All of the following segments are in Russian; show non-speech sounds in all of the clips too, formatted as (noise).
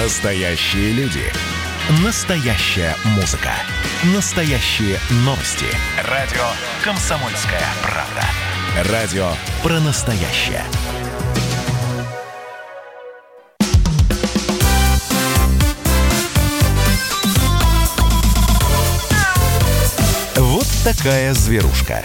Настоящие люди. Настоящая музыка. Настоящие новости. Радио «Комсомольская правда». Радио про настоящее. Вот такая зверушка.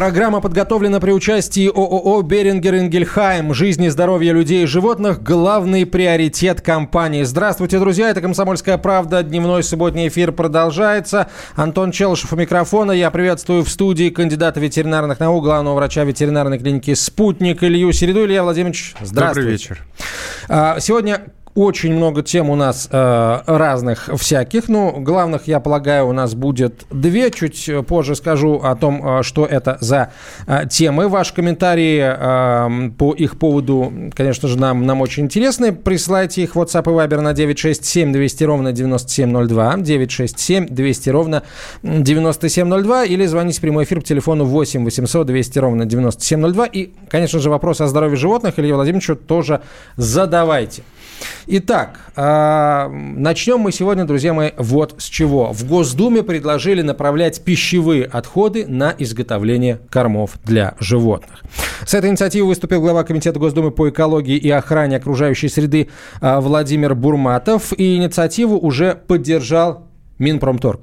Программа подготовлена при участии ООО «Берингер Ингельхайм». Жизнь и здоровье людей и животных – главный приоритет компании. Здравствуйте, друзья. Это «Комсомольская правда». Дневной субботний эфир продолжается. Антон Челышев у микрофона. Я приветствую в студии кандидата ветеринарных наук, главного врача ветеринарной клиники «Спутник» Илью Середу. Илья Владимирович, здравствуйте. Добрый вечер. А, сегодня очень много тем у нас э, разных всяких. Ну, главных, я полагаю, у нас будет две. Чуть позже скажу о том, э, что это за э, темы. Ваши комментарии э, по их поводу, конечно же, нам, нам очень интересны. Присылайте их в WhatsApp и Viber на 967 200 ровно 9702. 967 200 ровно 9702. Или звоните в прямой эфир по телефону 8 800 200 ровно 9702. И, конечно же, вопрос о здоровье животных Илья Владимировичу тоже задавайте. Итак, а, начнем мы сегодня, друзья мои, вот с чего. В Госдуме предложили направлять пищевые отходы на изготовление кормов для животных. С этой инициативой выступил глава Комитета Госдумы по экологии и охране окружающей среды а, Владимир Бурматов. И инициативу уже поддержал Минпромторг.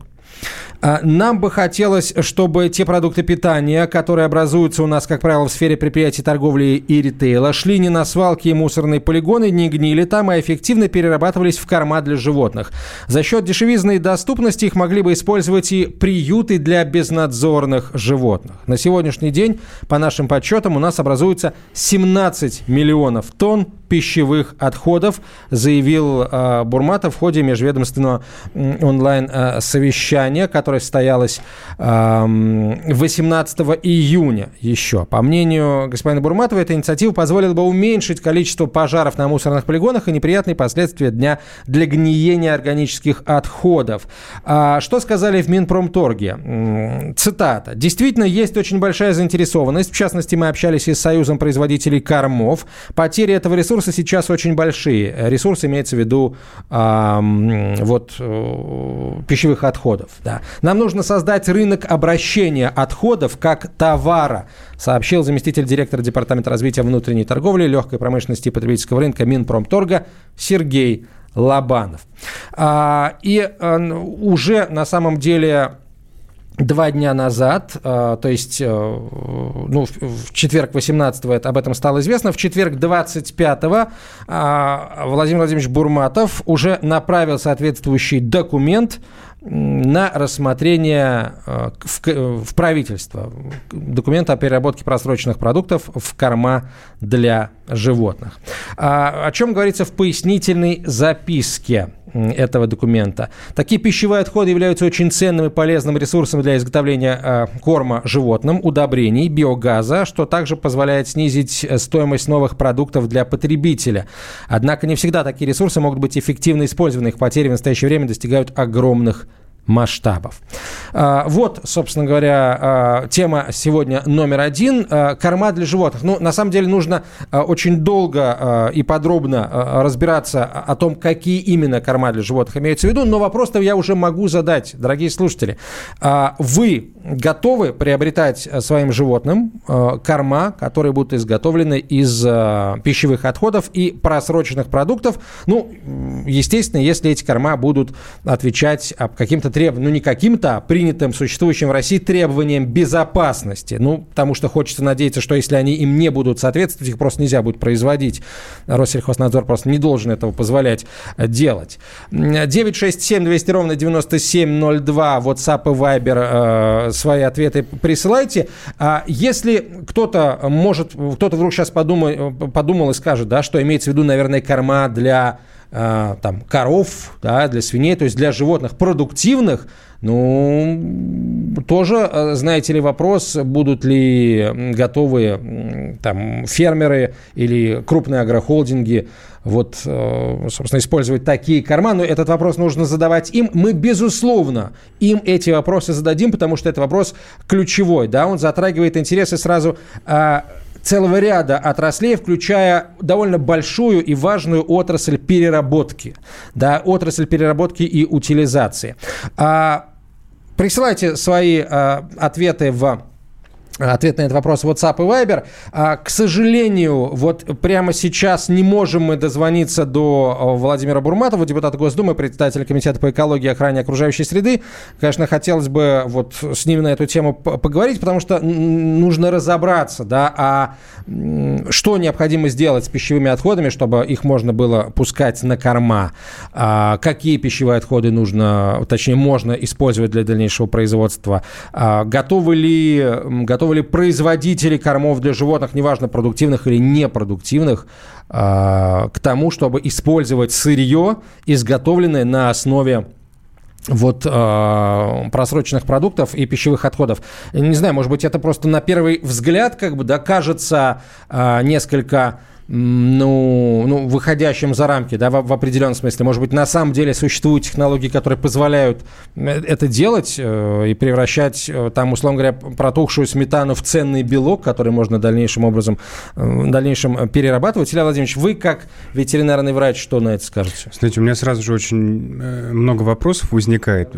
А, нам бы хотелось, чтобы те продукты питания, которые образуются у нас, как правило, в сфере предприятий торговли и ритейла, шли не на свалки и мусорные полигоны, не гнили там, а эффективно перерабатывались в корма для животных. За счет дешевизны и доступности их могли бы использовать и приюты для безнадзорных животных. На сегодняшний день, по нашим подсчетам, у нас образуется 17 миллионов тонн пищевых отходов, заявил э, Бурматов в ходе межведомственного онлайн-совещания, которое состоялось э, 18 июня еще. По мнению господина Бурматова, эта инициатива позволила бы уменьшить количество пожаров на мусорных полигонах и неприятные последствия дня для гниения органических отходов. А что сказали в Минпромторге? Цитата. «Действительно, есть очень большая заинтересованность. В частности, мы общались и с Союзом производителей кормов. Потери этого ресурса сейчас очень большие. Ресурс имеется в виду вот, э, пищевых отходов. Да. Нам нужно создать рынок обращения отходов как товара, сообщил заместитель директора Департамента развития внутренней торговли, легкой промышленности и потребительского рынка Минпромторга Сергей Лобанов. А, и а, уже на самом деле два дня назад, то есть ну, в четверг 18-го это, об этом стало известно, в четверг 25-го Владимир Владимирович Бурматов уже направил соответствующий документ на рассмотрение э, в, правительство документа о переработке просроченных продуктов в корма для животных. А, о чем говорится в пояснительной записке этого документа. Такие пищевые отходы являются очень ценным и полезным ресурсом для изготовления э, корма животным, удобрений, биогаза, что также позволяет снизить э, стоимость новых продуктов для потребителя. Однако не всегда такие ресурсы могут быть эффективно использованы. Их потери в настоящее время достигают огромных масштабов. А, вот, собственно говоря, а, тема сегодня номер один. А, корма для животных. Ну, на самом деле нужно очень долго и подробно разбираться о том, какие именно корма для животных имеются в виду, но вопрос-то я уже могу задать, дорогие слушатели. Вы готовы приобретать своим животным корма, которые будут изготовлены из пищевых отходов и просроченных продуктов? Ну, естественно, если эти корма будут отвечать каким-то треб... ну не каким-то, а принятым, существующим в России требованиям безопасности. Ну, потому что хочется надеяться, что если они им не будут соответствовать, их просто нельзя будет производить. Россельхознадзор просто не должен этого позволять делать. 967 200 ровно 9702, WhatsApp и Viber, э, свои ответы присылайте. А если кто-то может, кто-то вдруг сейчас подумал, подумал и скажет, да, что имеется в виду, наверное, корма для Э, там, коров, да, для свиней, то есть для животных продуктивных, ну, тоже, э, знаете ли, вопрос, будут ли готовы там фермеры или крупные агрохолдинги вот, э, собственно, использовать такие корма. Но этот вопрос нужно задавать им. Мы, безусловно, им эти вопросы зададим, потому что это вопрос ключевой, да, он затрагивает интересы сразу целого ряда отраслей, включая довольно большую и важную отрасль переработки. Да, отрасль переработки и утилизации. А, присылайте свои а, ответы в Ответ на этот вопрос WhatsApp и Viber. А, к сожалению, вот прямо сейчас не можем мы дозвониться до Владимира Бурматова, депутата Госдумы, председателя Комитета по экологии и охране окружающей среды. Конечно, хотелось бы вот с ним на эту тему поговорить, потому что нужно разобраться, да, а что необходимо сделать с пищевыми отходами, чтобы их можно было пускать на корма, а, какие пищевые отходы нужно, точнее, можно использовать для дальнейшего производства, а, готовы ли, готовы готовы ли производители кормов для животных, неважно, продуктивных или непродуктивных, а, к тому, чтобы использовать сырье, изготовленное на основе вот э, просроченных продуктов и пищевых отходов. Не знаю, может быть, это просто на первый взгляд как бы да, кажется э, несколько ну, ну, выходящим за рамки, да, в, в определенном смысле. Может быть, на самом деле существуют технологии, которые позволяют э, это делать э, и превращать, э, там, условно говоря, протухшую сметану в ценный белок, который можно дальнейшим образом, э, дальнейшем э, перерабатывать. Илья Владимирович, вы как ветеринарный врач, что на это скажете? Знаете, у меня сразу же очень много вопросов возникает.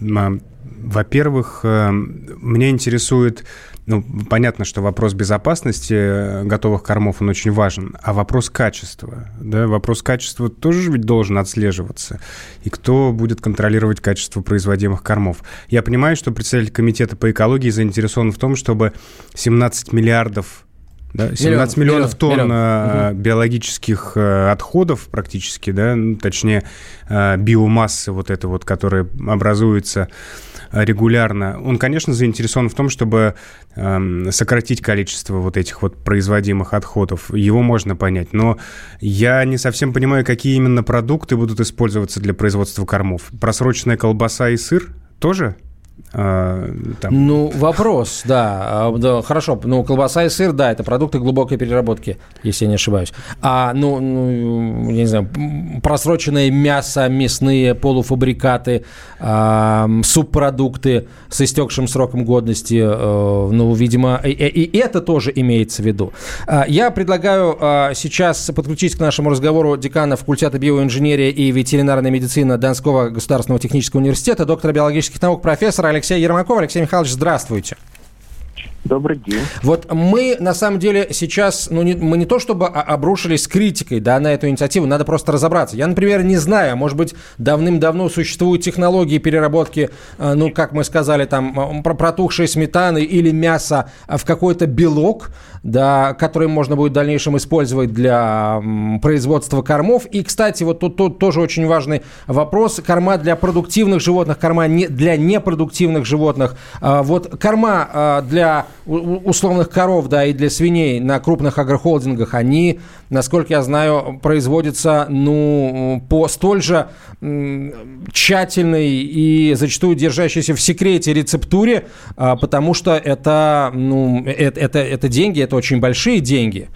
Во-первых, меня интересует ну, понятно, что вопрос безопасности э, готовых кормов, он очень важен, а вопрос качества, да, вопрос качества тоже ведь должен отслеживаться. И кто будет контролировать качество производимых кормов? Я понимаю, что представитель комитета по экологии заинтересован в том, чтобы 17 миллиардов да, 17 миллион, миллионов тонн миллион. Э, биологических э, отходов практически, да, ну, точнее биомассы вот это вот, которая образуется регулярно, он, конечно, заинтересован в том, чтобы э, сократить количество вот этих вот производимых отходов. Его можно понять. Но я не совсем понимаю, какие именно продукты будут использоваться для производства кормов. Просроченная колбаса и сыр тоже? А, там. Ну, вопрос, да. А, да. Хорошо, ну, колбаса и сыр, да, это продукты глубокой переработки, если я не ошибаюсь. А, ну, ну я не знаю, просроченное мясо, мясные полуфабрикаты, э, субпродукты с истекшим сроком годности, э, ну, видимо, и, и это тоже имеется в виду. Я предлагаю э, сейчас подключить к нашему разговору декана факультета биоинженерии и ветеринарной медицины Донского государственного технического университета, доктора биологических наук, профессора Алексей Ермаков. Алексей Михайлович, здравствуйте. Добрый день. Вот мы, на самом деле, сейчас, ну, не, мы не то чтобы обрушились критикой, да, на эту инициативу, надо просто разобраться. Я, например, не знаю, может быть, давным-давно существуют технологии переработки, э, ну, как мы сказали, там, протухшей сметаны или мяса в какой-то белок, да, который можно будет в дальнейшем использовать для производства кормов. И, кстати, вот тут, тут тоже очень важный вопрос. Корма для продуктивных животных, корма не, для непродуктивных животных. А, вот корма а, для условных коров, да, и для свиней на крупных агрохолдингах, они, насколько я знаю, производятся, ну, по столь же тщательной и зачастую держащейся в секрете рецептуре, а, потому что это, ну, это, это, это деньги, это очень большие деньги.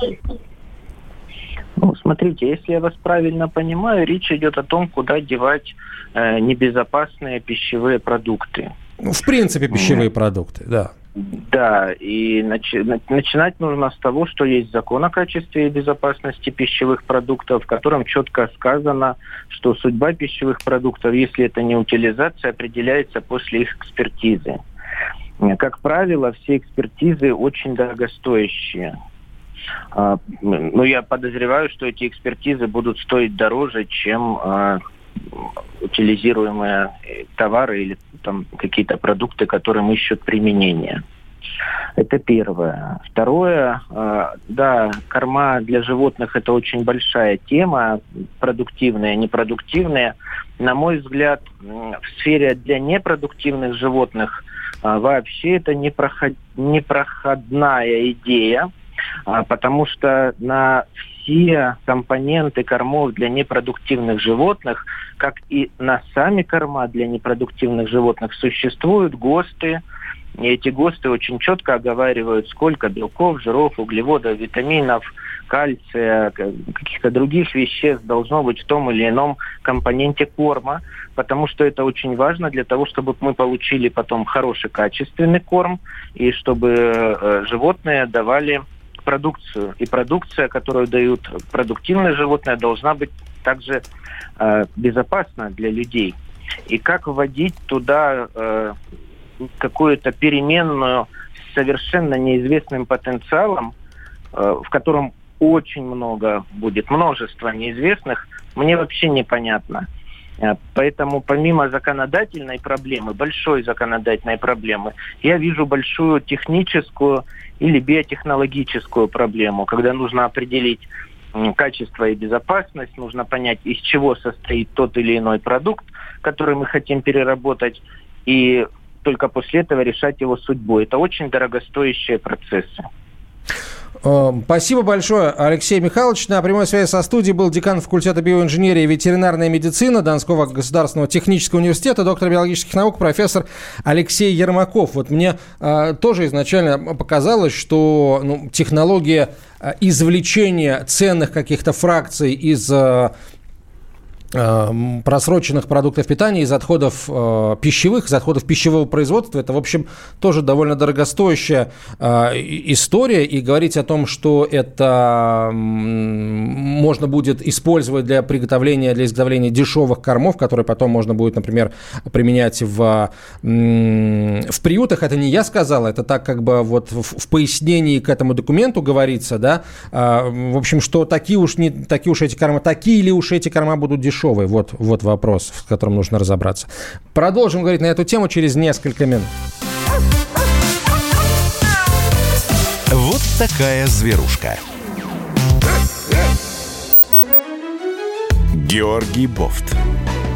Ну, смотрите, если я вас правильно понимаю, речь идет о том, куда девать э, небезопасные пищевые продукты. Ну, в принципе, пищевые mm. продукты, да. Да, и начи- начинать нужно с того, что есть закон о качестве и безопасности пищевых продуктов, в котором четко сказано, что судьба пищевых продуктов, если это не утилизация, определяется после их экспертизы. Как правило, все экспертизы очень дорогостоящие. А, ну, я подозреваю, что эти экспертизы будут стоить дороже, чем а, утилизируемые товары или там какие-то продукты, которым ищут применение. Это первое. Второе, э, да, корма для животных это очень большая тема, продуктивная, непродуктивная. На мой взгляд, в сфере для непродуктивных животных э, вообще это непроход... непроходная идея, э, потому что на все компоненты кормов для непродуктивных животных, как и на сами корма для непродуктивных животных, существуют ГОСТы, и эти ГОСТы очень четко оговаривают, сколько белков, жиров, углеводов, витаминов, кальция, каких-то других веществ должно быть в том или ином компоненте корма, потому что это очень важно для того, чтобы мы получили потом хороший качественный корм и чтобы э, животные давали продукцию. И продукция, которую дают продуктивные животные, должна быть также э, безопасна для людей. И как вводить туда э, какую-то переменную с совершенно неизвестным потенциалом, э, в котором очень много будет, множество неизвестных, мне вообще непонятно. Э, поэтому помимо законодательной проблемы, большой законодательной проблемы, я вижу большую техническую или биотехнологическую проблему, когда нужно определить качество и безопасность, нужно понять, из чего состоит тот или иной продукт, который мы хотим переработать, и только после этого решать его судьбу. Это очень дорогостоящие процессы. Э, спасибо большое, Алексей Михайлович. На прямой связи со студией был декан факультета биоинженерии и ветеринарной медицины Донского государственного технического университета, доктор биологических наук, профессор Алексей Ермаков. Вот мне э, тоже изначально показалось, что ну, технология э, извлечения ценных каких-то фракций из э, Эм, просроченных продуктов питания из отходов э, пищевых, из отходов пищевого производства. Это, в общем, тоже довольно дорогостоящая э, история. И говорить о том, что это э, можно будет использовать для приготовления, для изготовления дешевых кормов, которые потом можно будет, например, применять в, э, в приютах, это не я сказал, это так как бы вот в, в пояснении к этому документу говорится, да, э, в общем, что такие уж, не, такие уж эти корма, такие ли уж эти корма будут дешевые, дешевый? Вот, вот вопрос, с которым нужно разобраться. Продолжим говорить на эту тему через несколько минут. Вот такая зверушка. Георгий Бофт.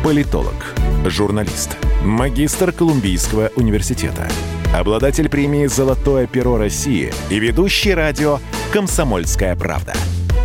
Политолог, журналист, магистр Колумбийского университета, обладатель премии «Золотое перо России» и ведущий радио «Комсомольская правда»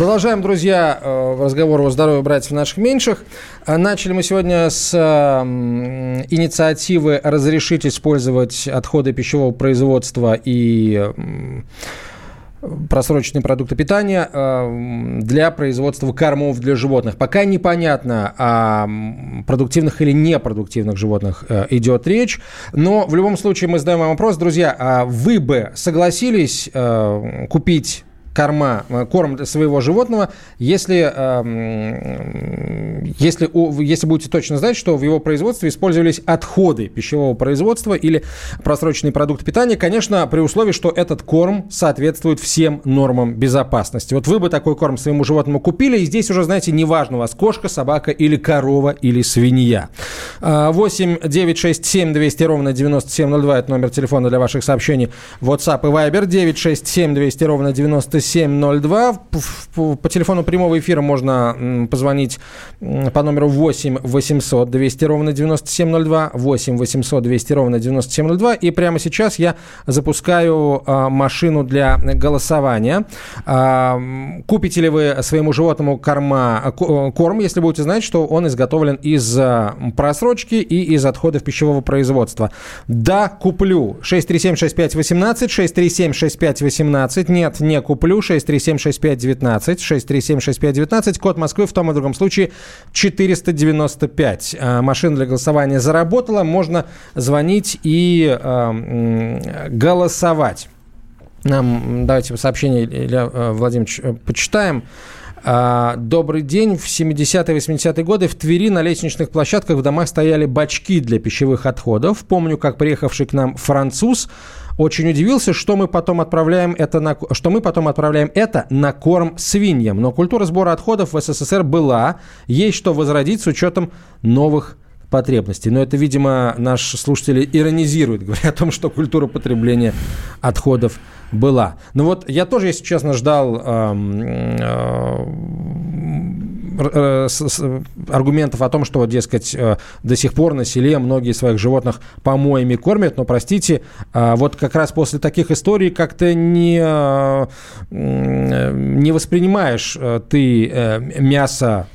Продолжаем, друзья, э, разговор о здоровье братьев наших меньших. Э, начали мы сегодня с инициативы разрешить использовать отходы пищевого производства и просроченные продукты питания э, для производства кормов для животных. Пока непонятно, о продуктивных или непродуктивных животных идет речь, но в любом случае мы задаем вам вопрос, друзья, а вы бы согласились купить корма, э, корм своего животного, если, э, если, если будете точно знать, что в его производстве использовались отходы пищевого производства или просроченные продукты питания, конечно, при условии, что этот корм соответствует всем нормам безопасности. Вот вы бы такой корм своему животному купили, и здесь уже, знаете, неважно у вас кошка, собака или корова или свинья. 8 9 6 7 200 ровно 9702 это номер телефона для ваших сообщений. WhatsApp и Viber 9 6 7 200 ровно 97 9702. По телефону прямого эфира можно позвонить по номеру 8 800 200 ровно 9702. 8 800 200 ровно 9702. И прямо сейчас я запускаю а, машину для голосования. А, купите ли вы своему животному корма, а, корм, если будете знать, что он изготовлен из просрочки и из отходов пищевого производства? Да, куплю. 637-6518, 637-6518. Нет, не куплю. 637-6519, 637-6519, код Москвы в том и другом случае 495. А, машина для голосования заработала, можно звонить и э, голосовать. Нам, давайте сообщение, Илья э, Владимирович, э, почитаем. А, добрый день. В 70-е 80-е годы в Твери на лестничных площадках в домах стояли бачки для пищевых отходов. Помню, как приехавший к нам француз очень удивился, что мы потом отправляем это на, что мы потом отправляем это на корм свиньям. Но культура сбора отходов в СССР была, есть что возродить с учетом новых потребностей. Но это, видимо, наш слушатель иронизирует, (laughs) говоря о том, что культура потребления отходов была. Ну вот я тоже, если честно, ждал э, э, э, аргументов о том, что, дескать, до сих пор на селе многие своих животных помоями кормят, но, простите, вот как раз после таких историй как-то не, не воспринимаешь ты мясо,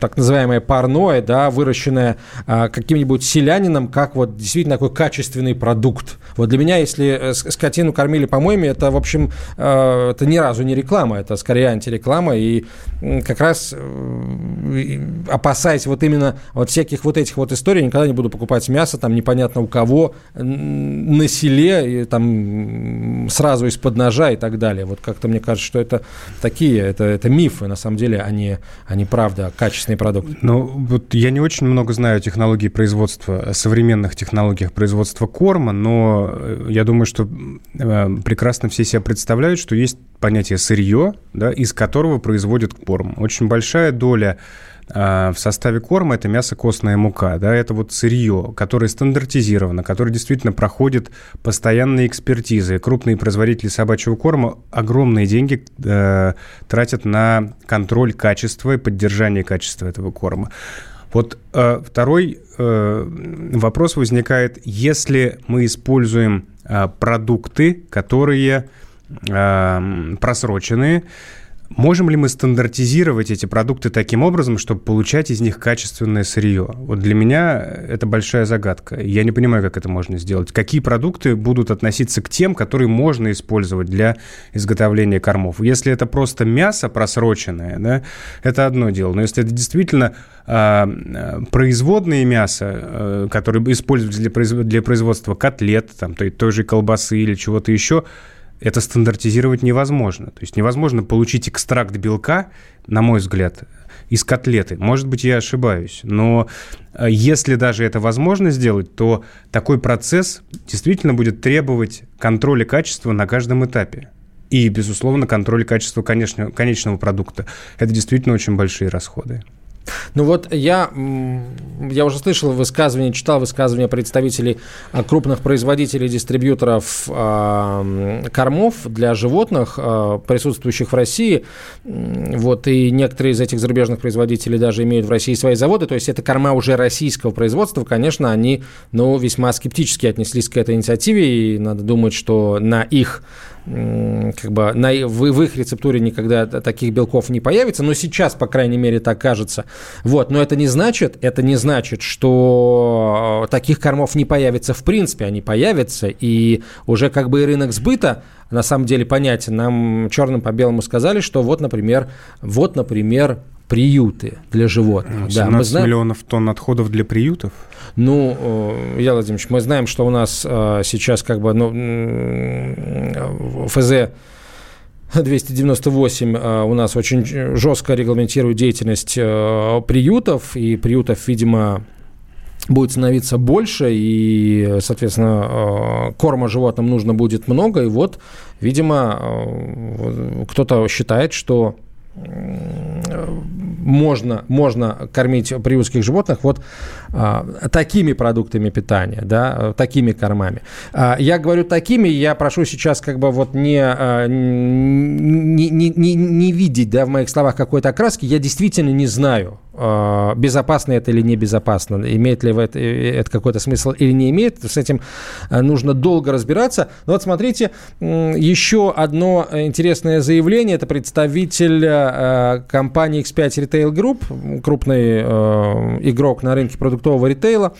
так называемое парное, да, выращенное каким-нибудь селянином, как вот действительно такой качественный продукт. Вот для меня, если скотину кормили помоями, это, в общем, это ни разу не реклама, это скорее антиреклама, и как раз э, опасаясь вот именно вот всяких вот этих вот историй, никогда не буду покупать мясо, там непонятно у кого, на селе, и, там сразу из-под ножа и так далее. Вот как-то мне кажется, что это такие, это, это мифы, на самом деле, а не, а правда, качественный продукт. Ну, вот я не очень много знаю технологий производства, современных технологиях производства корма, но э, я думаю, что э, прекрасно все себя представляют, что есть понятие сырье, да, из которого производят корм. Очень большая доля а, в составе корма это мясо костная мука, да, это вот сырье, которое стандартизировано, которое действительно проходит постоянные экспертизы. Крупные производители собачьего корма огромные деньги э, тратят на контроль качества и поддержание качества этого корма. Вот э, второй э, вопрос возникает, если мы используем э, продукты, которые просроченные. Можем ли мы стандартизировать эти продукты таким образом, чтобы получать из них качественное сырье? Вот для меня это большая загадка. Я не понимаю, как это можно сделать. Какие продукты будут относиться к тем, которые можно использовать для изготовления кормов? Если это просто мясо просроченное, да, это одно дело. Но если это действительно э, производные мясо, э, которые используются для, для производства котлет, там, той, той же колбасы или чего-то еще, это стандартизировать невозможно. То есть невозможно получить экстракт белка, на мой взгляд, из котлеты. Может быть, я ошибаюсь, но э, если даже это возможно сделать, то такой процесс действительно будет требовать контроля качества на каждом этапе. И, безусловно, контроль качества конечного, конечного продукта. Это действительно очень большие расходы. Ну вот я, я уже слышал высказывания, читал высказывания представителей а, крупных производителей, дистрибьюторов э, кормов для животных, э, присутствующих в России. Вот, и некоторые из этих зарубежных производителей даже имеют в России свои заводы. То есть это корма уже российского производства. Конечно, они ну, весьма скептически отнеслись к этой инициативе. И надо думать, что на их как бы на, в, в их рецептуре никогда таких белков не появится, но сейчас, по крайней мере, так кажется. Вот, но это не значит, это не значит, что таких кормов не появится в принципе, они появятся, и уже как бы и рынок сбыта на самом деле понятен. Нам черным по белому сказали, что вот, например, вот, например, приюты для животных. 17 да, мы знаем... миллионов тонн отходов для приютов? Ну, Илья Владимирович, мы знаем, что у нас э, сейчас как бы ну, ФЗ 298 э, у нас очень жестко регламентирует деятельность э, приютов, и приютов, видимо, будет становиться больше, и, соответственно, корма животным нужно будет много, и вот, видимо, кто-то считает, что можно, можно кормить приютских животных вот а, такими продуктами питания, да, такими кормами. А, я говорю такими, я прошу сейчас как бы вот не, а, не, не, не, не видеть да, в моих словах какой-то окраски. Я действительно не знаю, безопасно это или небезопасно, имеет ли это, это какой-то смысл или не имеет. С этим а, нужно долго разбираться. Но вот смотрите, еще одно интересное заявление. Это представитель а, компании X5 Retail Group, крупный э, игрок на рынке продуктового ритейла.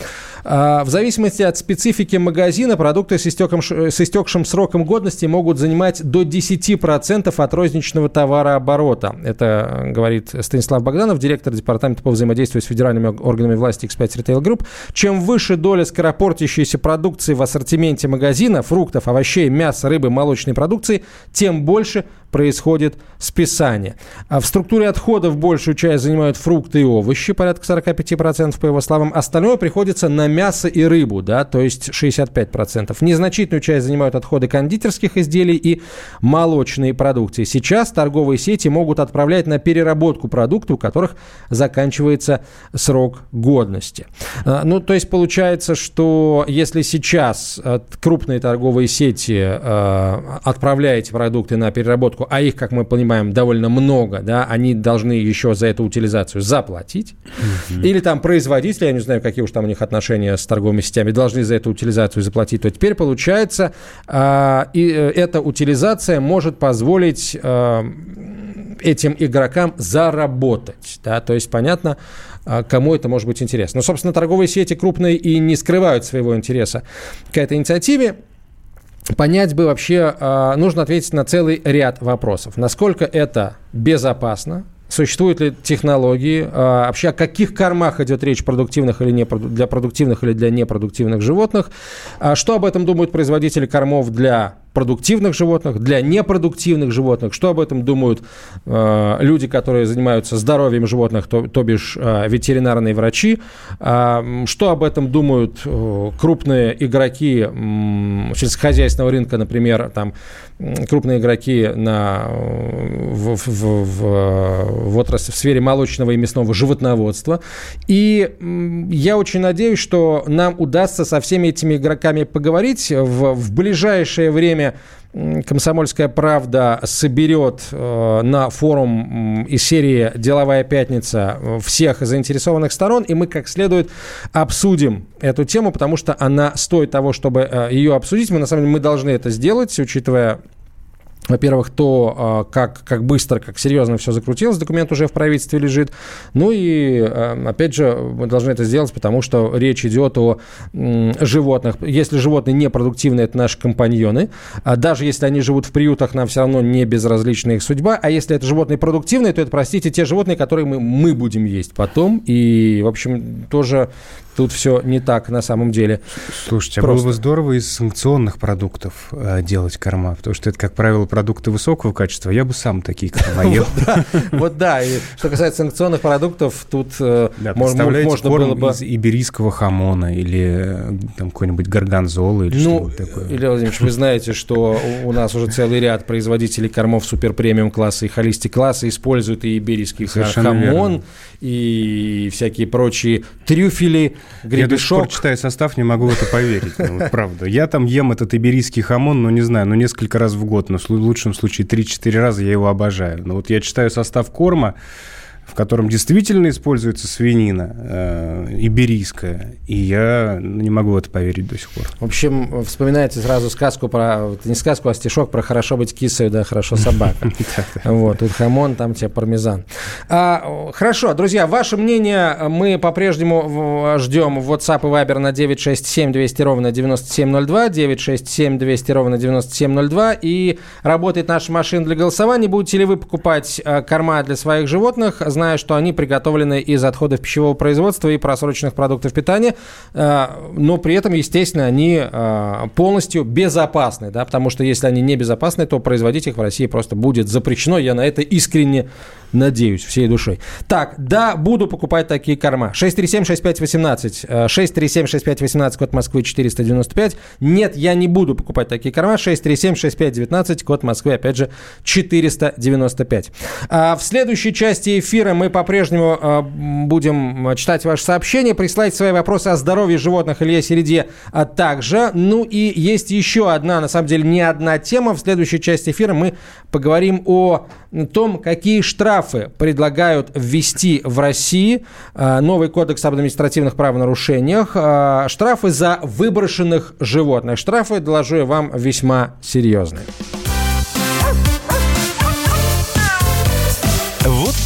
Э, в зависимости от специфики магазина продукты с, истеком, с истекшим сроком годности могут занимать до 10% от розничного товарооборота. Это говорит Станислав Богданов, директор департамента по взаимодействию с федеральными органами власти X5 Retail Group. Чем выше доля скоропортящейся продукции в ассортименте магазина, фруктов, овощей, мяса, рыбы, молочной продукции, тем больше происходит списание. А в структуре отходов большую часть занимают фрукты и овощи, порядка 45%, по его словам. Остальное приходится на мясо и рыбу, да, то есть 65%. Незначительную часть занимают отходы кондитерских изделий и молочные продукции. Сейчас торговые сети могут отправлять на переработку продукты, у которых заканчивается срок годности. А, ну, то есть получается, что если сейчас крупные торговые сети а, отправляют продукты на переработку переработку, а их, как мы понимаем, довольно много, да, они должны еще за эту утилизацию заплатить. Mm-hmm. Или там производители, я не знаю, какие уж там у них отношения с торговыми сетями, должны за эту утилизацию заплатить. То теперь получается, э, и эта утилизация может позволить э, этим игрокам заработать. Да? То есть понятно, а, кому это может быть интересно. Но, собственно, торговые сети крупные и не скрывают своего интереса к этой инициативе. Понять бы вообще, а, нужно ответить на целый ряд вопросов. Насколько это безопасно, Существуют ли технологии? А, вообще о каких кормах идет речь продуктивных или не для продуктивных или для непродуктивных животных? Что об этом думают производители кормов для продуктивных животных, для непродуктивных животных. Что об этом думают э, люди, которые занимаются здоровьем животных, то, то бишь э, ветеринарные врачи? Э, что об этом думают э, крупные игроки э, сельскохозяйственного рынка, например, там, крупные игроки на, в, в, в, в отрасли, в сфере молочного и мясного животноводства. И э, я очень надеюсь, что нам удастся со всеми этими игроками поговорить в, в ближайшее время время «Комсомольская правда» соберет э, на форум из серии «Деловая пятница» всех заинтересованных сторон, и мы как следует обсудим эту тему, потому что она стоит того, чтобы э, ее обсудить. Мы, на самом деле, мы должны это сделать, учитывая во-первых, то, а, как, как быстро, как серьезно все закрутилось, документ уже в правительстве лежит. Ну и, а, опять же, мы должны это сделать, потому что речь идет о животных. Если животные непродуктивные, это наши компаньоны. А даже если они живут в приютах, нам все равно не безразлична их судьба. А если это животные продуктивные, то это, простите, те животные, которые мы, мы будем есть потом. И, в общем, тоже Тут все не так на самом деле. Слушайте, Просто. а было бы здорово из санкционных продуктов э, делать корма, потому что это, как правило, продукты высокого качества. Я бы сам такие корма (laughs) ел. Вот да, что касается санкционных продуктов, тут э, можно было бы... из иберийского хамона или э, там какой-нибудь горгонзола или ну, что-нибудь такое. Илья Владимирович, вы знаете, что у нас уже целый ряд производителей кормов супер-премиум класса и holistic класса используют и иберийский хамон, и всякие прочие трюфели, гребешок. Я до сих пор читаю состав, не могу в это поверить. Ну, правда. Я там ем этот иберийский хамон, ну, не знаю, ну, несколько раз в год, но в лучшем случае 3-4 раза я его обожаю. Но вот я читаю состав корма, в котором действительно используется свинина э, иберийская, и я не могу в это поверить до сих пор. В общем, вспоминайте сразу сказку про, не сказку, а стишок про «хорошо быть кисой, да хорошо собака». (laughs) Вот, тут хамон, там тебе пармезан. А, хорошо, друзья, ваше мнение мы по-прежнему ждем в WhatsApp и Viber на 967 200 ровно 9702, 967 200 ровно 9702, и работает наша машина для голосования. Будете ли вы покупать э, корма для своих животных? Зная, что они приготовлены из отходов пищевого производства и просроченных продуктов питания, э, но при этом, естественно, они э, полностью безопасны, да, потому что если они не безопасны, то производить их в России просто будет запрещено. Я на это искренне надеюсь, всей душой. Так, да, буду покупать такие корма. 637-6518, 637-6518, код Москвы 495. Нет, я не буду покупать такие корма. 637-6519, код Москвы, опять же, 495. А в следующей части эфира мы по-прежнему а, будем читать ваши сообщения, присылать свои вопросы о здоровье животных Илье Середе а также. Ну и есть еще одна, на самом деле, не одна тема. В следующей части эфира мы поговорим о том, какие штрафы предлагают ввести в России. А, новый кодекс об административных правонарушениях. А, штрафы за выброшенных животных. Штрафы, доложу я вам, весьма серьезные.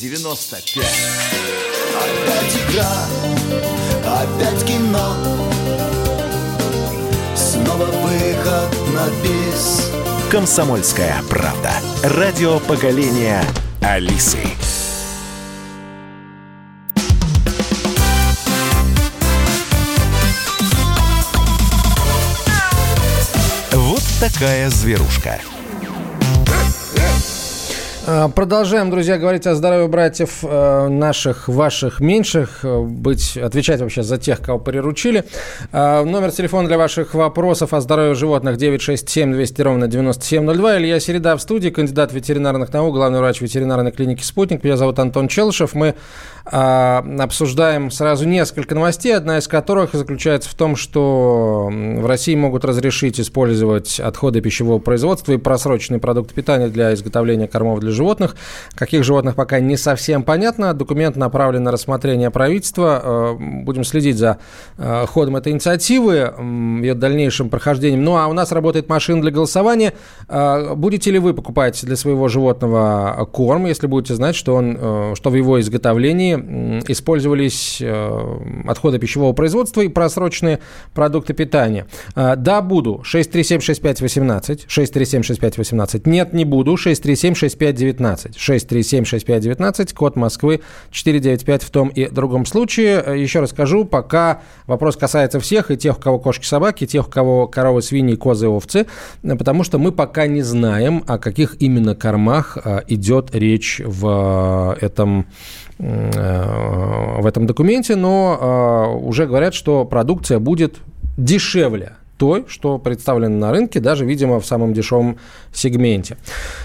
95. Опять игра, опять кино, снова выход на бис. Комсомольская правда. Радио поколения Алисы. Вот такая зверушка. А, продолжаем, друзья, говорить о здоровье братьев э, наших, ваших, меньших, э, быть, отвечать вообще за тех, кого приручили. Номер телефона для ваших вопросов о здоровье животных 967 200 ровно 9702. Илья Середа в студии, кандидат ветеринарных наук, главный врач ветеринарной клиники «Спутник». Меня зовут Антон Челышев. Мы обсуждаем сразу несколько новостей, одна из которых заключается в том, что в России могут разрешить использовать отходы пищевого производства и просроченные продукты питания для изготовления кормов для животных. Каких животных пока не совсем понятно. Документ направлен на рассмотрение правительства. А, будем следить за а, ходом этой инициативы, ее дальнейшим прохождением. Ну, а у нас работает машина для голосования. Будете ли вы покупать для своего животного корм, если будете знать, что, он, что в его изготовлении использовались э, отходы пищевого производства и просроченные продукты питания. Э, да, буду. 6376518. 6376518. Нет, не буду. 6376519. 6376519. Код Москвы 495 в том и другом случае. Э, еще раз скажу, пока вопрос касается всех, и тех, у кого кошки-собаки, и тех, у кого коровы, свиньи, козы, овцы, потому что мы пока не знаем, о каких именно кормах идет речь в этом в этом документе, но уже говорят, что продукция будет дешевле той, что представлено на рынке, даже, видимо, в самом дешевом сегменте.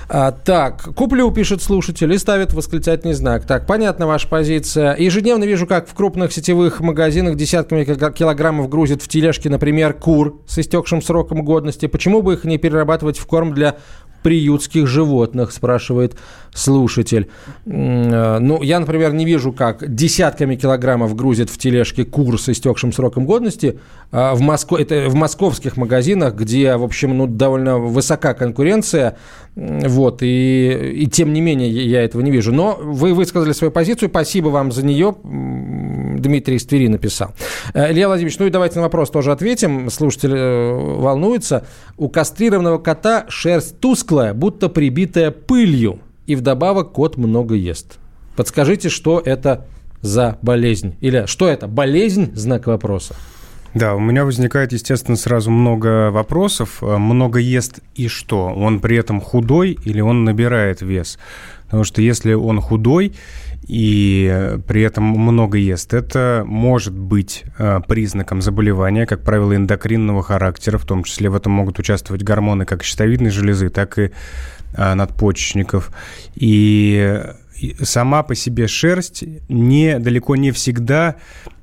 А, так, куплю, пишет слушатель, и ставит восклицательный знак. Так, понятна ваша позиция. Ежедневно вижу, как в крупных сетевых магазинах десятками килограммов грузят в тележки, например, кур с истекшим сроком годности. Почему бы их не перерабатывать в корм для приютских животных, спрашивает слушатель. Э, ну, я, например, не вижу, как десятками килограммов грузят в тележке кур с истекшим сроком годности. А в, Москве, это в московских магазинах, где, в общем, ну, довольно высока конкуренция, вот, и, и тем не менее я этого не вижу. Но вы высказали свою позицию, спасибо вам за нее. Дмитрий из Твери написал. Э, Илья Владимирович, ну и давайте на вопрос тоже ответим. Слушатель э, волнуется. У кастрированного кота шерсть тусклая, будто прибитая пылью. И вдобавок кот много ест. Подскажите, что это за болезнь? Или что это? Болезнь? Знак вопроса. Да, у меня возникает, естественно, сразу много вопросов. Э, много ест и что? Он при этом худой или он набирает вес? Потому что если он худой и при этом много ест, это может быть э, признаком заболевания, как правило, эндокринного характера, в том числе в этом могут участвовать гормоны как щитовидной железы, так и э, надпочечников. И сама по себе шерсть не, далеко не всегда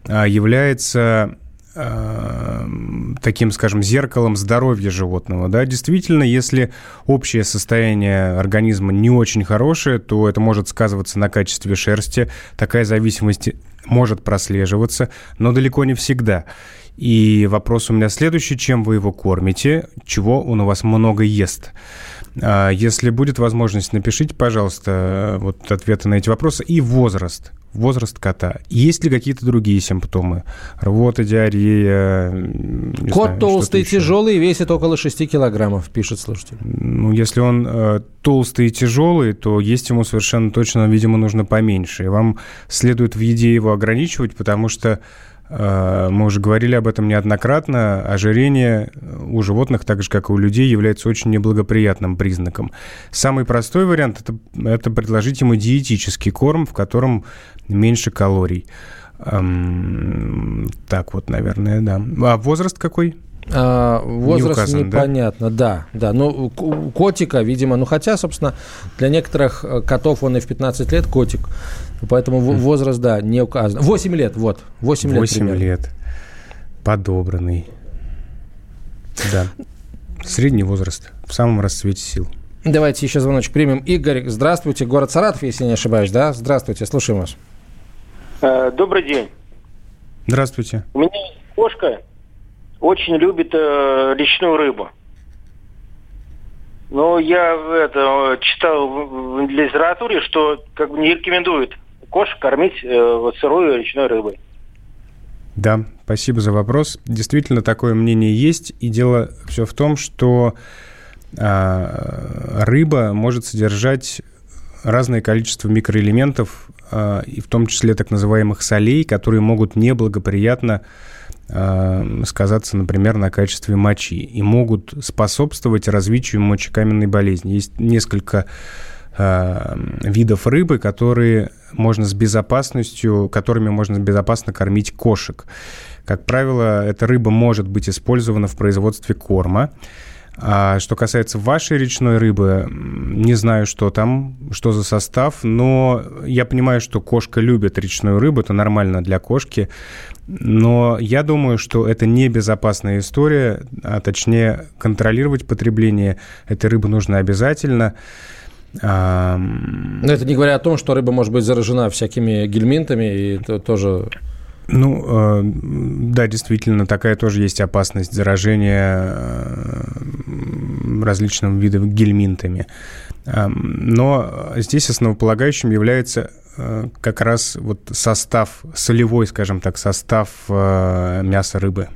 является таким, скажем, зеркалом здоровья животного. Да? Действительно, если общее состояние организма не очень хорошее, то это может сказываться на качестве шерсти. Такая зависимость может прослеживаться, но далеко не всегда. И вопрос у меня следующий. Чем вы его кормите? Чего он у вас много ест? А, если будет возможность, напишите, пожалуйста, вот ответы на эти вопросы и возраст. Возраст кота. Есть ли какие-то другие симптомы? Рвота, диарея? Кот знаю, толстый и тяжелый, весит около 6 килограммов, пишет слушатель. Ну, если он э, толстый и тяжелый, то есть ему совершенно точно, видимо, нужно поменьше. И вам следует в еде его ограничивать, потому что Э, мы уже говорили об этом неоднократно. Ожирение у животных, так же как и у людей, является очень неблагоприятным признаком. Самый простой вариант это, это предложить ему диетический корм, в котором меньше калорий. Эм, так вот, наверное, да. А возраст какой? А, возраст не указан, непонятно, да? да, да. Ну, котика, видимо, ну хотя, собственно, для некоторых э, котов он и в 15 лет котик. Поэтому mm. возраст, да, не указан. 8 лет, вот. 8 лет. 8 примерно. лет. Подобранный. Да. Средний возраст. В самом расцвете сил. Давайте еще звоночек примем. Игорь, здравствуйте. Город Саратов, если не ошибаюсь, да? Здравствуйте, слушаем вас. Э, добрый день. Здравствуйте. У меня кошка, очень любит э, речную рыбу. Но я это читал в литературе, что как бы не рекомендуют кошек кормить э, вот сырой речной рыбой. Да, спасибо за вопрос. Действительно, такое мнение есть. И дело все в том, что э, рыба может содержать разное количество микроэлементов, э, и в том числе так называемых солей, которые могут неблагоприятно э, сказаться, например, на качестве мочи и могут способствовать развитию мочекаменной болезни. Есть несколько э, видов рыбы, которые можно с безопасностью, которыми можно безопасно кормить кошек. Как правило, эта рыба может быть использована в производстве корма. А что касается вашей речной рыбы, не знаю, что там, что за состав, но я понимаю, что кошка любит речную рыбу, это нормально для кошки, но я думаю, что это не безопасная история, а точнее контролировать потребление этой рыбы нужно обязательно. Но это не говоря о том, что рыба может быть заражена всякими гельминтами, и это тоже ну, э, да, действительно, такая тоже есть опасность заражения э, различным видом гельминтами. Э, но здесь основополагающим является как раз вот состав, солевой, скажем так, состав мяса рыбы.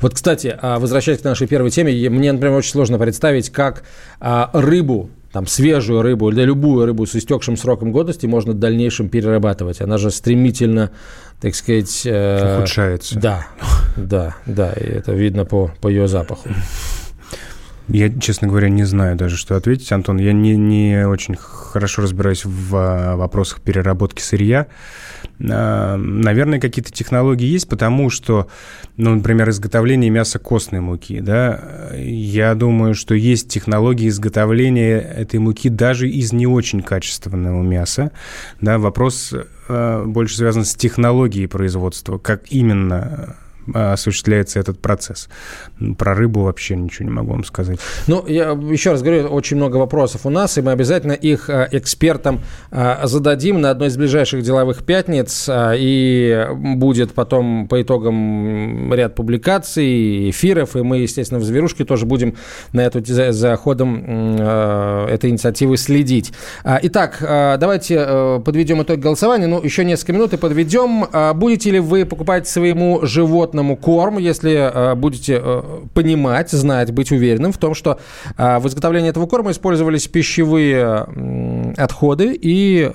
Вот, кстати, а, возвращаясь к нашей первой теме, мне, например, очень сложно представить, как а, рыбу там свежую рыбу или любую рыбу с истекшим сроком годности можно в дальнейшем перерабатывать. Она же стремительно так сказать... Э, Ухудшается. Да, да, да, и это видно по, по ее запаху. Я, честно говоря, не знаю даже, что ответить, Антон. Я не, не очень хорошо разбираюсь в а, вопросах переработки сырья. А, наверное, какие-то технологии есть, потому что, ну, например, изготовление мяса костной муки, да, я думаю, что есть технологии изготовления этой муки даже из не очень качественного мяса. Да, вопрос э, больше связан с технологией производства, как именно а, осуществляется этот процесс. Про рыбу вообще ничего не могу вам сказать. Ну, я еще раз говорю, очень много вопросов у нас, и мы обязательно их а, экспертам а, зададим на одной из ближайших деловых пятниц, и будет потом по итогам ряд публикаций, эфиров, и мы, естественно, в «Зверушке» тоже будем на эту, за ходом этой инициативы следить. Итак, давайте подведем итог голосования. Ну, еще несколько минут и подведем. Будете ли вы покупать своему животному животному корм, если э, будете э, понимать, знать, быть уверенным в том, что э, в изготовлении этого корма использовались пищевые отходы и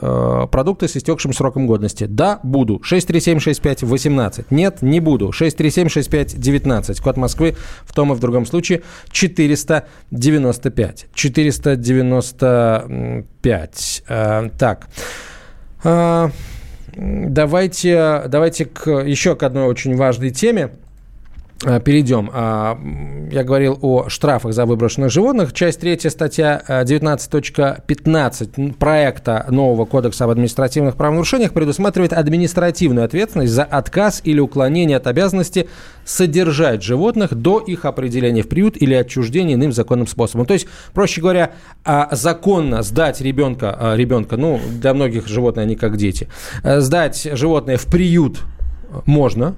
продукты с истекшим сроком годности. Да, буду. 6376518. Нет, не буду. 6376519. Код Москвы в том и в другом случае 495. 495. Э, так. Давайте, давайте к, еще к одной очень важной теме. Э, перейдем. А, я говорил о штрафах за выброшенных животных. Часть 3, статья 19.15 э, проекта нового кодекса об административных правонарушениях предусматривает административную ответственность за отказ или уклонение от обязанности содержать животных до их определения в приют или отчуждения иным законным способом. То есть, проще говоря, а, законно сдать ребенка, а, ребенка, ну, для многих животные они как дети, э, сдать животное в приют можно, а,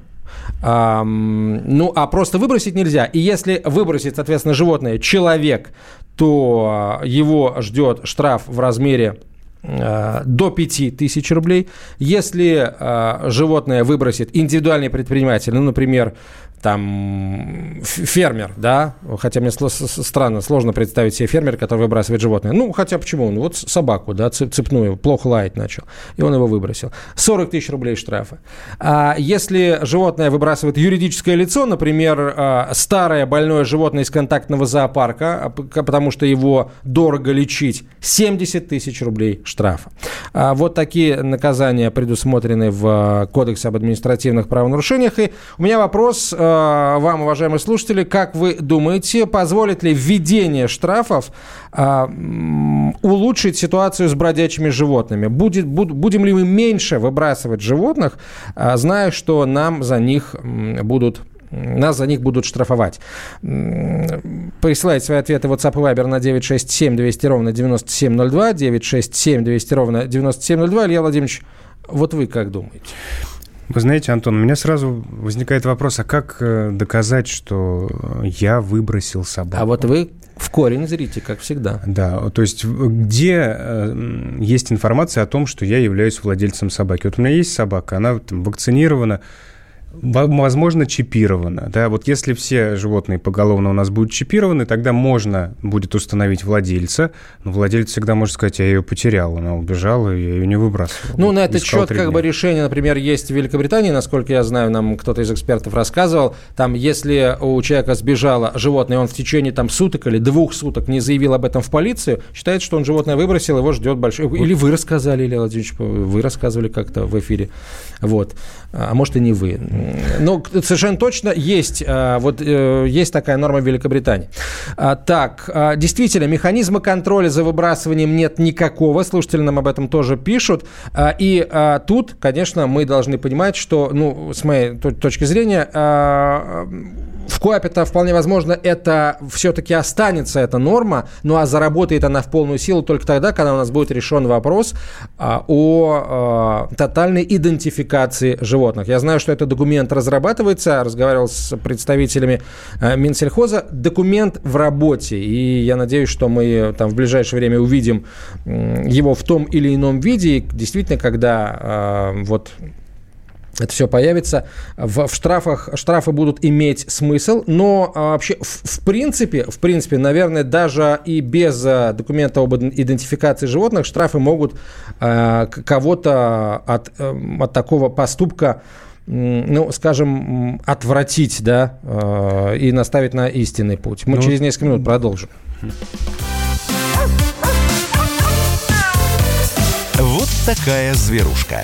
ну, а просто выбросить нельзя. И если выбросить, соответственно, животное человек, то его ждет штраф в размере а, до 5 тысяч рублей. Если э, животное выбросит индивидуальный предприниматель, ну, например, там фермер, да, хотя мне странно, сложно представить себе фермер, который выбрасывает животное. Ну, хотя почему? Ну, вот собаку, да, цепную, плохо лаять начал, и он его выбросил. 40 тысяч рублей штрафа. А если животное выбрасывает юридическое лицо, например, а, старое больное животное из контактного зоопарка, а, потому что его дорого лечить, 70 тысяч рублей штрафа. А вот такие наказания предусмотрены в Кодексе об административных правонарушениях. И у меня вопрос вам, уважаемые слушатели, как вы думаете, позволит ли введение штрафов э, улучшить ситуацию с бродячими животными? Будет, буд, будем ли мы меньше выбрасывать животных, э, зная, что нам за них будут нас за них будут штрафовать. Присылайте свои ответы в WhatsApp и Viber на 967 200 ровно 9702, 967 200 ровно 9702. Илья Владимирович, вот вы как думаете? Вы знаете, Антон, у меня сразу возникает вопрос, а как э, доказать, что я выбросил собаку? А вот вы в корень зрите, как всегда. Да, то есть где э, есть информация о том, что я являюсь владельцем собаки? Вот у меня есть собака, она там, вакцинирована, возможно, чипировано. Да? Вот если все животные поголовно у нас будут чипированы, тогда можно будет установить владельца. Но владелец всегда может сказать, я ее потерял, она убежала, я ее не выбрасывал. Ну, на этот счет как бы решение, например, есть в Великобритании, насколько я знаю, нам кто-то из экспертов рассказывал. Там, если у человека сбежало животное, он в течение там суток или двух суток не заявил об этом в полицию, считается, что он животное выбросил, его ждет большой... Или вы рассказали, Илья Владимирович, вы рассказывали как-то в эфире. Вот. А может, и не вы. Но совершенно точно есть, а, вот, э, есть такая норма в Великобритании. А, так, а, действительно, механизма контроля за выбрасыванием нет никакого. Слушатели нам об этом тоже пишут. И тут, конечно, мы должны понимать, что, ну, с моей точки зрения, в Коапе-то вполне возможно это все-таки останется, эта норма, ну а заработает она в полную силу только тогда, когда у нас будет решен вопрос а, о а, тотальной идентификации животных. Я знаю, что этот документ разрабатывается, разговаривал с представителями а, Минсельхоза. Документ в работе, и я надеюсь, что мы там в ближайшее время увидим его в том или ином виде. Действительно, когда а, вот это все появится. В, в штрафах штрафы будут иметь смысл, но а, вообще в, в принципе, в принципе, наверное, даже и без а, документа об идентификации животных штрафы могут а, кого-то от, а, от такого поступка ну, скажем, отвратить, да, э, и наставить на истинный путь. Мы ну, через несколько минут продолжим. Вот такая зверушка.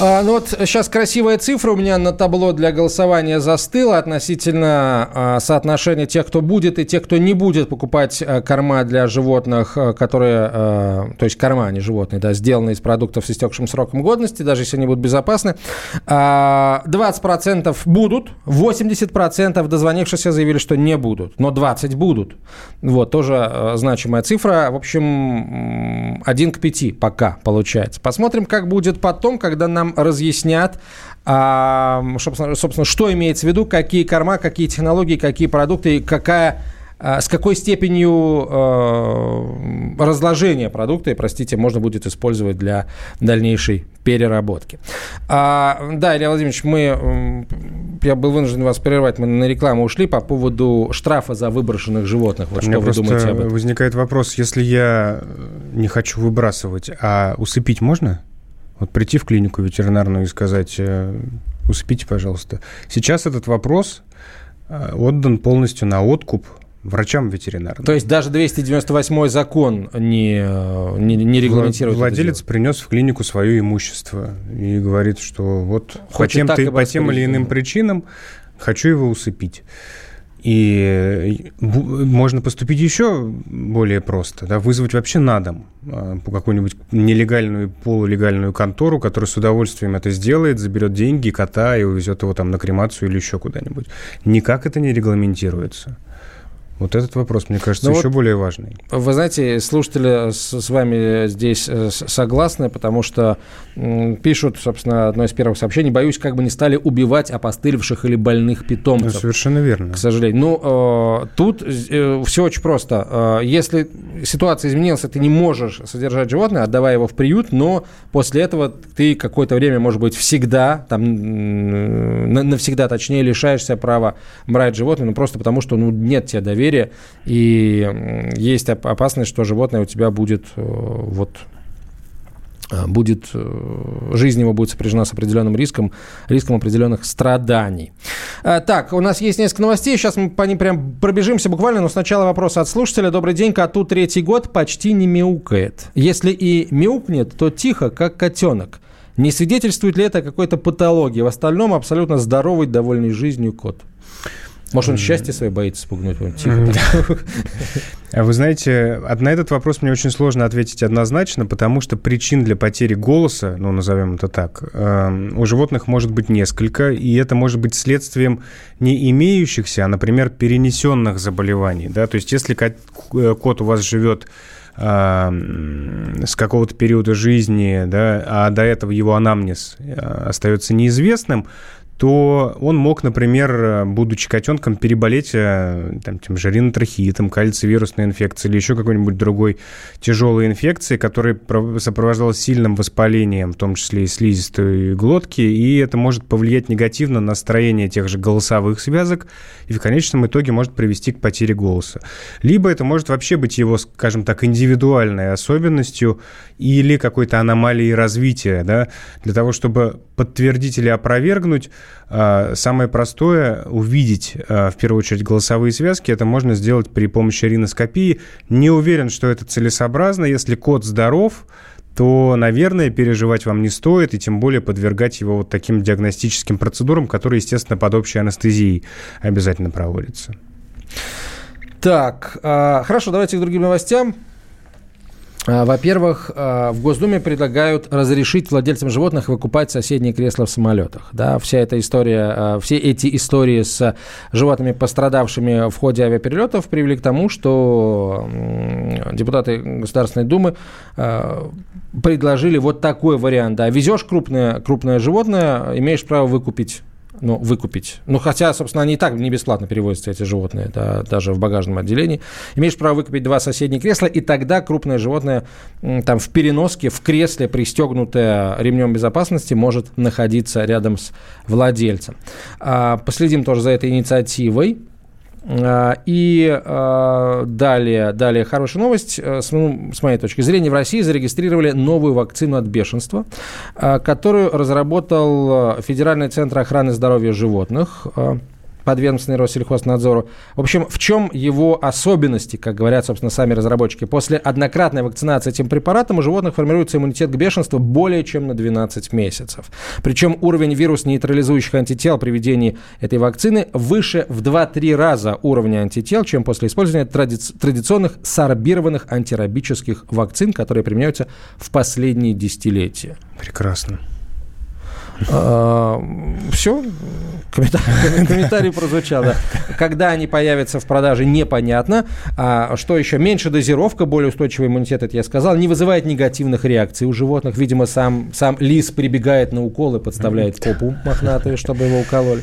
А, ну вот сейчас красивая цифра у меня на табло для голосования застыла относительно а, соотношения тех, кто будет и тех, кто не будет покупать а, корма для животных, а, которые, а, то есть корма, а не животные, да, сделаны из продуктов с истекшим сроком годности, даже если они будут безопасны. А, 20% будут, 80% дозвонившихся заявили, что не будут, но 20 будут. Вот, тоже а, значимая цифра. В общем, 1 к 5 пока получается. Посмотрим, как будет потом, когда нам нам разъяснят, а, собственно, собственно, что имеется в виду, какие корма, какие технологии, какие продукты, какая а, с какой степенью э, разложения продукта, простите, можно будет использовать для дальнейшей переработки. А, да, Илья Владимирович, мы, я был вынужден вас прервать, мы на рекламу ушли по поводу штрафа за выброшенных животных. Вот что вы думаете об этом? возникает вопрос, если я не хочу выбрасывать, а усыпить можно? Вот прийти в клинику ветеринарную и сказать, э, усыпите, пожалуйста. Сейчас этот вопрос э, отдан полностью на откуп врачам ветеринарным. То есть даже 298 закон не, э, не, не регламентирует Владелец принес в клинику свое имущество и говорит, что вот Хочет по тем, по тем или иным причинам хочу его усыпить. И можно поступить еще более просто, да, вызвать вообще на дом а, какую-нибудь нелегальную, полулегальную контору, которая с удовольствием это сделает, заберет деньги, кота и увезет его там на кремацию или еще куда-нибудь. Никак это не регламентируется. Вот этот вопрос, мне кажется, ну еще вот, более важный. Вы знаете, слушатели с, с вами здесь э, согласны, потому что м, пишут, собственно, одно из первых сообщений, боюсь, как бы не стали убивать опостылевших или больных питомцев. Ну, совершенно верно. К сожалению. Ну, э, тут э, все очень просто. Э, если ситуация изменилась, ты не можешь содержать животное, отдавая его в приют, но после этого ты какое-то время, может быть, всегда, там, навсегда, точнее, лишаешься права брать животное, ну, просто потому что ну, нет тебе доверия доверия, и есть опасность, что животное у тебя будет э, вот э, будет, э, жизнь его будет сопряжена с определенным риском, риском определенных страданий. Э, так, у нас есть несколько новостей, сейчас мы по ним прям пробежимся буквально, но сначала вопрос от слушателя. Добрый день, коту третий год почти не мяукает. Если и мяукнет, то тихо, как котенок. Не свидетельствует ли это о какой-то патологии? В остальном абсолютно здоровый, довольный жизнью кот. Может, он счастье свое боится спугнуть? Он тихо. А Вы знаете, от- на этот вопрос мне очень сложно ответить однозначно, потому что причин для потери голоса, ну, назовем это так, эм, у животных может быть несколько, и это может быть следствием не имеющихся, а, например, перенесенных заболеваний. Да? То есть если кот, э, кот у вас живет эм, с какого-то периода жизни, да, а до этого его анамнез э, остается неизвестным, то он мог, например, будучи котенком, переболеть э, там, тем же ринотрахеитом, кальцивирусной инфекцией или еще какой-нибудь другой тяжелой инфекцией, которая про- сопровождалась сильным воспалением, в том числе и слизистой глотки, и это может повлиять негативно на строение тех же голосовых связок и в конечном итоге может привести к потере голоса. Либо это может вообще быть его, скажем так, индивидуальной особенностью или какой-то аномалией развития. Да? Для того, чтобы подтвердить или опровергнуть, самое простое увидеть, а, в первую очередь, голосовые связки. Это можно сделать при помощи риноскопии. Не уверен, что это целесообразно. Если кот здоров, то, наверное, переживать вам не стоит, и тем более подвергать его вот таким диагностическим процедурам, которые, естественно, под общей анестезией обязательно проводятся. Так, а, хорошо, давайте к другим новостям. А, Во-первых, а, в Госдуме предлагают разрешить владельцам животных выкупать соседние кресла в самолетах. Да, вся эта история, а, все эти истории с животными, пострадавшими в ходе авиаперелетов, привели к тому, что депутаты Государственной Думы предложили вот такой вариант. Да, везешь крупное, крупное животное, имеешь право выкупить ну, выкупить. Ну, хотя, собственно, они и так не бесплатно перевозятся, эти животные, да, даже в багажном отделении. Имеешь право выкупить два соседних кресла, и тогда крупное животное там в переноске, в кресле, пристегнутое ремнем безопасности, может находиться рядом с владельцем. А, Последим тоже за этой инициативой. А, И а, далее, далее хорошая новость. Э, С, ну, с моей точки зрения, в России зарегистрировали новую вакцину от бешенства, а, которую разработал э, Федеральный центр охраны здоровья животных. Подведомственный Россельхознадзору. В общем, в чем его особенности, как говорят, собственно, сами разработчики? После однократной вакцинации этим препаратом у животных формируется иммунитет к бешенству более чем на 12 месяцев. Причем уровень вирус-нейтрализующих антител при введении этой вакцины выше в 2-3 раза уровня антител, чем после использования тради- традиционных сорбированных антирабических вакцин, которые применяются в последние десятилетия. Прекрасно. Все, (laughs) комментарий, комментарий прозвучал. да. Когда они появятся в продаже, непонятно. А что еще? Меньше дозировка, более устойчивый иммунитет, это я сказал, не вызывает негативных реакций у животных. Видимо, сам, сам лис прибегает на укол и подставляет копу мохнатую, чтобы его укололи.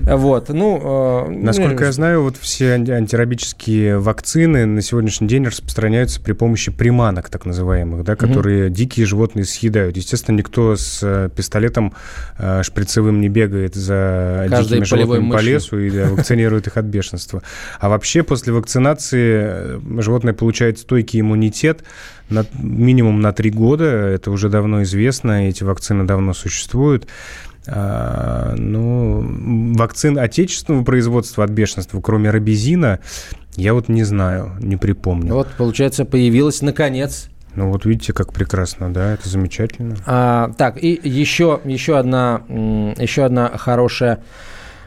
Вот, ну... э, Насколько ну, я знаю, вот все анти- антирабические вакцины на сегодняшний день распространяются при помощи приманок, так называемых, да, которые дикие животные съедают. Естественно, никто с э, пистолетом шприцевым не бегает за Каждой дикими животными по лесу и да, вакцинирует их от бешенства. А вообще после вакцинации э, животное получает стойкий иммунитет на, минимум на три года. Это уже давно известно, эти вакцины давно существуют. А, ну, вакцин отечественного производства от бешенства, кроме рабезина, я вот не знаю, не припомню. Вот, получается, появилась, наконец, Ну вот видите, как прекрасно, да, это замечательно. А, так, и еще, еще, одна, еще одна хорошая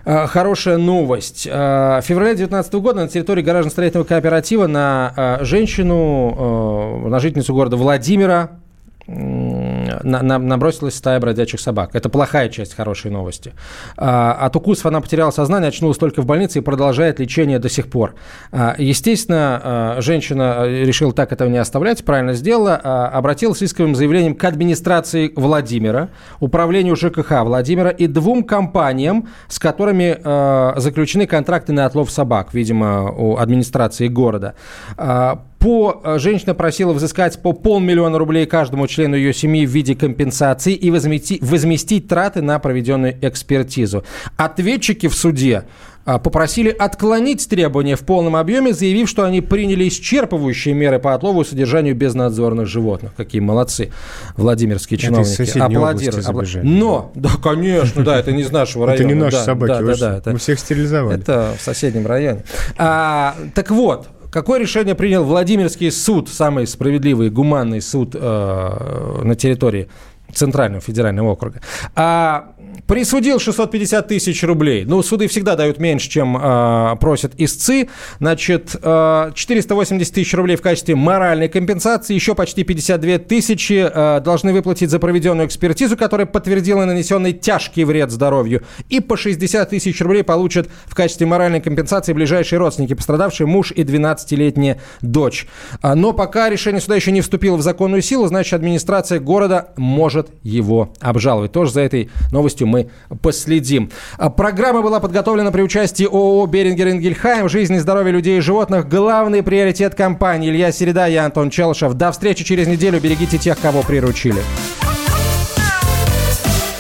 а, Хорошая новость. А, В феврале 2019 года на территории гаражно-строительного кооператива на а, женщину, на жительницу города Владимира на- на- набросилась стая бродячих собак. Это плохая часть хорошей новости. А, От укусов она потеряла сознание, очнулась только в больнице и продолжает лечение до сих пор. А, Естественно, а, женщина а, решила так этого не оставлять, правильно сделала, а, обратилась с исковым заявлением к администрации Владимира, управлению ЖКХ Владимира и двум компаниям, с которыми а, заключены контракты на отлов собак, видимо, у администрации города. А, по, э, женщина просила взыскать по полмиллиона рублей каждому члену ее семьи в виде компенсации и возместить, возместить траты на проведенную экспертизу. Ответчики в суде а, попросили отклонить требования в полном объеме, заявив, что они приняли исчерпывающие меры по отлову и содержанию безнадзорных животных. Какие молодцы владимирские чиновники. Аплодируют. Но, да, конечно, да, это не из нашего района. Это не наши собаки, это, мы всех стерилизовали. Это в соседнем районе. А, так вот, Какое решение принял Владимирский суд, самый справедливый, гуманный суд э, на территории Центрального федерального округа? А, Присудил 650 тысяч рублей. Ну, суды всегда дают меньше, чем э, просят истцы. Значит, э, 480 тысяч рублей в качестве моральной компенсации. Еще почти 52 тысячи э, должны выплатить за проведенную экспертизу, которая подтвердила нанесенный тяжкий вред здоровью. И по 60 тысяч рублей получат в качестве моральной компенсации ближайшие родственники пострадавшие, муж и 12-летняя дочь. А, но пока решение суда еще не вступило в законную силу, значит, администрация города может его обжаловать. Тоже за этой новостью мы последим. А, программа была подготовлена при участии ООО «Берингер Ингельхайм». Жизнь и здоровье людей и животных – главный приоритет компании. Илья Середа, я Антон Челышев. До встречи через неделю. Берегите тех, кого приручили.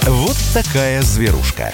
Вот такая зверушка.